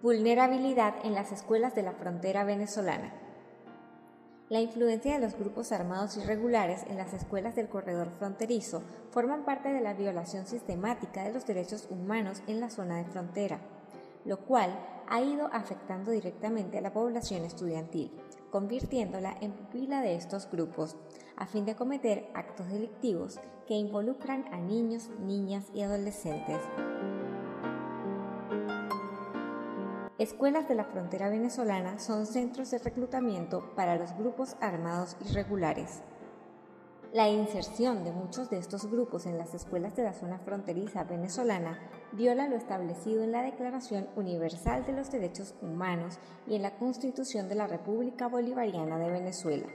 Vulnerabilidad en las escuelas de la frontera venezolana. La influencia de los grupos armados irregulares en las escuelas del corredor fronterizo forman parte de la violación sistemática de los derechos humanos en la zona de frontera, lo cual ha ido afectando directamente a la población estudiantil, convirtiéndola en pupila de estos grupos, a fin de cometer actos delictivos que involucran a niños, niñas y adolescentes. Escuelas de la frontera venezolana son centros de reclutamiento para los grupos armados irregulares. La inserción de muchos de estos grupos en las escuelas de la zona fronteriza venezolana viola lo establecido en la Declaración Universal de los Derechos Humanos y en la Constitución de la República Bolivariana de Venezuela.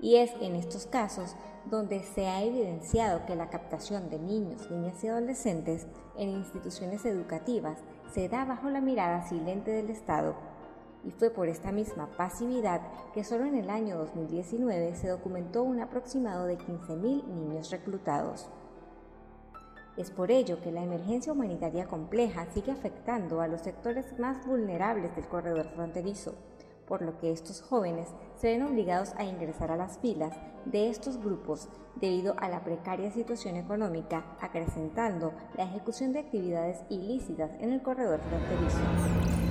Y es en estos casos donde se ha evidenciado que la captación de niños, niñas y adolescentes en instituciones educativas se da bajo la mirada silente del Estado. Y fue por esta misma pasividad que solo en el año 2019 se documentó un aproximado de 15.000 niños reclutados. Es por ello que la emergencia humanitaria compleja sigue afectando a los sectores más vulnerables del corredor fronterizo, por lo que estos jóvenes se ven obligados a ingresar a las filas de estos grupos debido a la precaria situación económica, acrecentando la ejecución de actividades ilícitas en el corredor fronterizo.